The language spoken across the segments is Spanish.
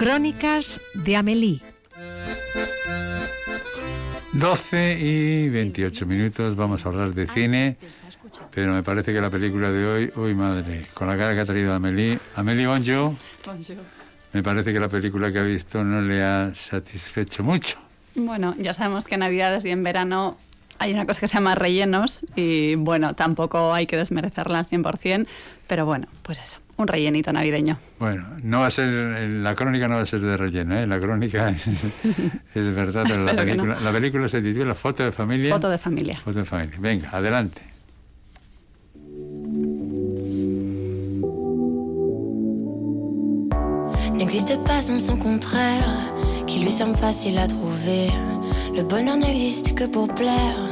Crónicas de Amélie. 12 y 28 minutos, vamos a hablar de cine, pero me parece que la película de hoy, uy madre, con la cara que ha traído Amélie, Amélie bonjour, me parece que la película que ha visto no le ha satisfecho mucho. Bueno, ya sabemos que en Navidades y en verano hay una cosa que se llama rellenos y bueno, tampoco hay que desmerecerla al 100%, pero bueno, pues eso, un rellenito navideño. Bueno, no va a ser, la crónica no va a ser de relleno, ¿eh? la crónica es, verdad, pero la película, la película se titula Foto de familia. Foto de familia. Foto de familia. Venga, adelante. N'existe pas un son contraire qui lui semble facile à trouver. Le bonheur n'existe que pour plaire.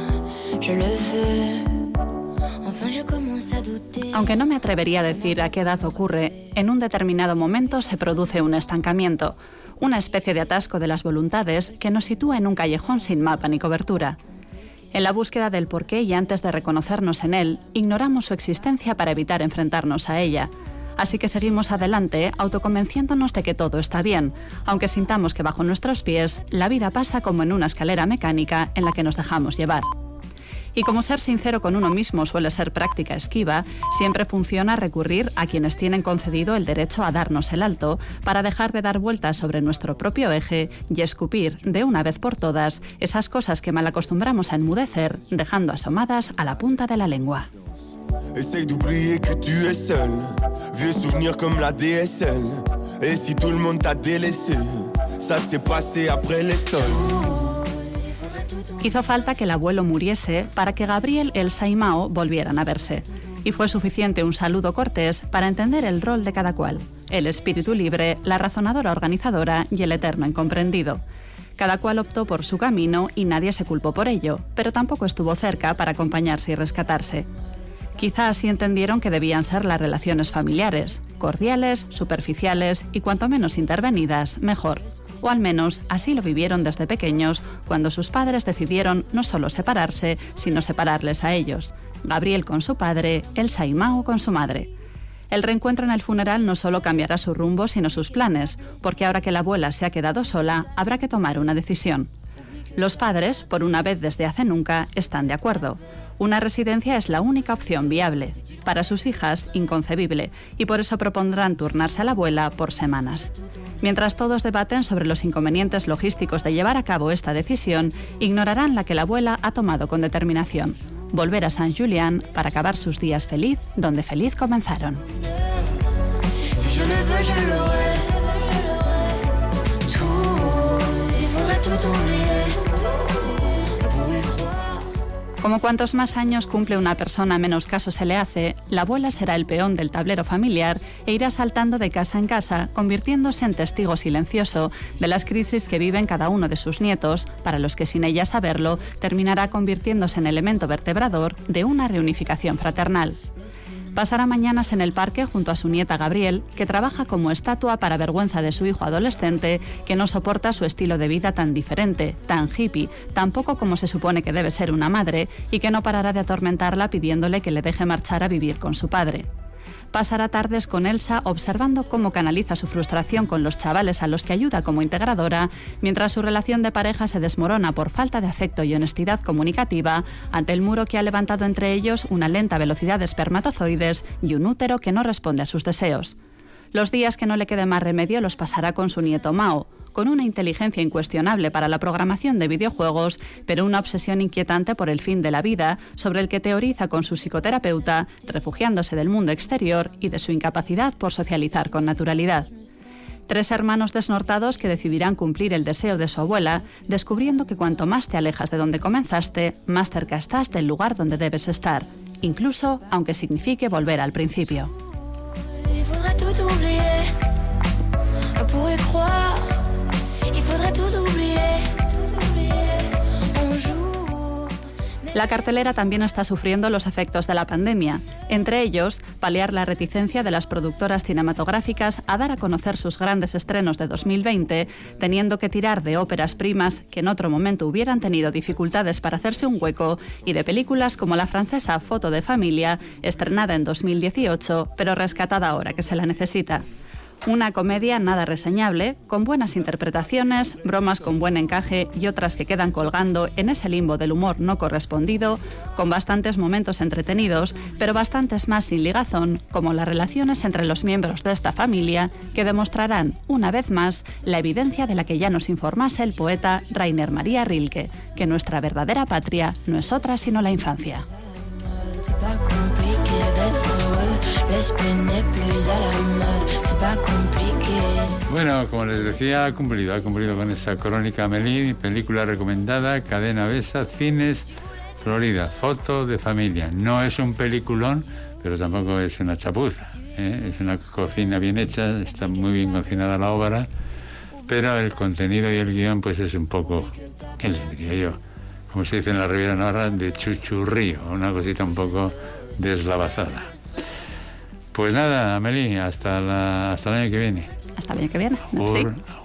Aunque no me atrevería a decir a qué edad ocurre, en un determinado momento se produce un estancamiento, una especie de atasco de las voluntades que nos sitúa en un callejón sin mapa ni cobertura. En la búsqueda del porqué y antes de reconocernos en él, ignoramos su existencia para evitar enfrentarnos a ella. Así que seguimos adelante, autoconvenciéndonos de que todo está bien, aunque sintamos que bajo nuestros pies la vida pasa como en una escalera mecánica en la que nos dejamos llevar. Y como ser sincero con uno mismo suele ser práctica esquiva, siempre funciona recurrir a quienes tienen concedido el derecho a darnos el alto para dejar de dar vueltas sobre nuestro propio eje y escupir de una vez por todas esas cosas que mal acostumbramos a enmudecer, dejando asomadas a la punta de la lengua. Hizo falta que el abuelo muriese para que Gabriel, Elsa y Mao volvieran a verse. Y fue suficiente un saludo cortés para entender el rol de cada cual. El espíritu libre, la razonadora organizadora y el eterno incomprendido. Cada cual optó por su camino y nadie se culpó por ello, pero tampoco estuvo cerca para acompañarse y rescatarse. Quizá así entendieron que debían ser las relaciones familiares, cordiales, superficiales y cuanto menos intervenidas, mejor o al menos así lo vivieron desde pequeños cuando sus padres decidieron no solo separarse, sino separarles a ellos. Gabriel con su padre, Elsa y Mao con su madre. El reencuentro en el funeral no solo cambiará su rumbo, sino sus planes, porque ahora que la abuela se ha quedado sola, habrá que tomar una decisión. Los padres, por una vez desde hace nunca, están de acuerdo. Una residencia es la única opción viable. Para sus hijas, inconcebible, y por eso propondrán turnarse a la abuela por semanas. Mientras todos debaten sobre los inconvenientes logísticos de llevar a cabo esta decisión, ignorarán la que la abuela ha tomado con determinación, volver a San Julián para acabar sus días feliz donde feliz comenzaron. Como cuantos más años cumple una persona menos caso se le hace, la abuela será el peón del tablero familiar e irá saltando de casa en casa, convirtiéndose en testigo silencioso de las crisis que viven cada uno de sus nietos, para los que sin ella saberlo terminará convirtiéndose en elemento vertebrador de una reunificación fraternal. Pasará mañanas en el parque junto a su nieta Gabriel, que trabaja como estatua para vergüenza de su hijo adolescente, que no soporta su estilo de vida tan diferente, tan hippie, tan poco como se supone que debe ser una madre, y que no parará de atormentarla pidiéndole que le deje marchar a vivir con su padre pasará tardes con Elsa observando cómo canaliza su frustración con los chavales a los que ayuda como integradora, mientras su relación de pareja se desmorona por falta de afecto y honestidad comunicativa ante el muro que ha levantado entre ellos una lenta velocidad de espermatozoides y un útero que no responde a sus deseos. Los días que no le quede más remedio los pasará con su nieto Mao, con una inteligencia incuestionable para la programación de videojuegos, pero una obsesión inquietante por el fin de la vida, sobre el que teoriza con su psicoterapeuta, refugiándose del mundo exterior y de su incapacidad por socializar con naturalidad. Tres hermanos desnortados que decidirán cumplir el deseo de su abuela, descubriendo que cuanto más te alejas de donde comenzaste, más cerca estás del lugar donde debes estar, incluso aunque signifique volver al principio. oublier. La cartelera también está sufriendo los efectos de la pandemia, entre ellos paliar la reticencia de las productoras cinematográficas a dar a conocer sus grandes estrenos de 2020, teniendo que tirar de óperas primas que en otro momento hubieran tenido dificultades para hacerse un hueco y de películas como la francesa Foto de Familia, estrenada en 2018, pero rescatada ahora que se la necesita. Una comedia nada reseñable, con buenas interpretaciones, bromas con buen encaje y otras que quedan colgando en ese limbo del humor no correspondido, con bastantes momentos entretenidos, pero bastantes más sin ligazón, como las relaciones entre los miembros de esta familia, que demostrarán, una vez más, la evidencia de la que ya nos informase el poeta Rainer María Rilke, que nuestra verdadera patria no es otra sino la infancia. Bueno, como les decía, ha cumplido, ha cumplido con esa crónica Melín, película recomendada, cadena Besa, cines, Florida, foto de familia. No es un peliculón, pero tampoco es una chapuza. ¿eh? Es una cocina bien hecha, está muy bien cocinada la obra, pero el contenido y el guion pues es un poco, ¿qué les diría yo? Como se dice en la Riviera Navarra, de chuchurrío, una cosita un poco deslavazada. Pues nada, Amelie, hasta, la, hasta el año que viene. Hasta el año que viene. Merci.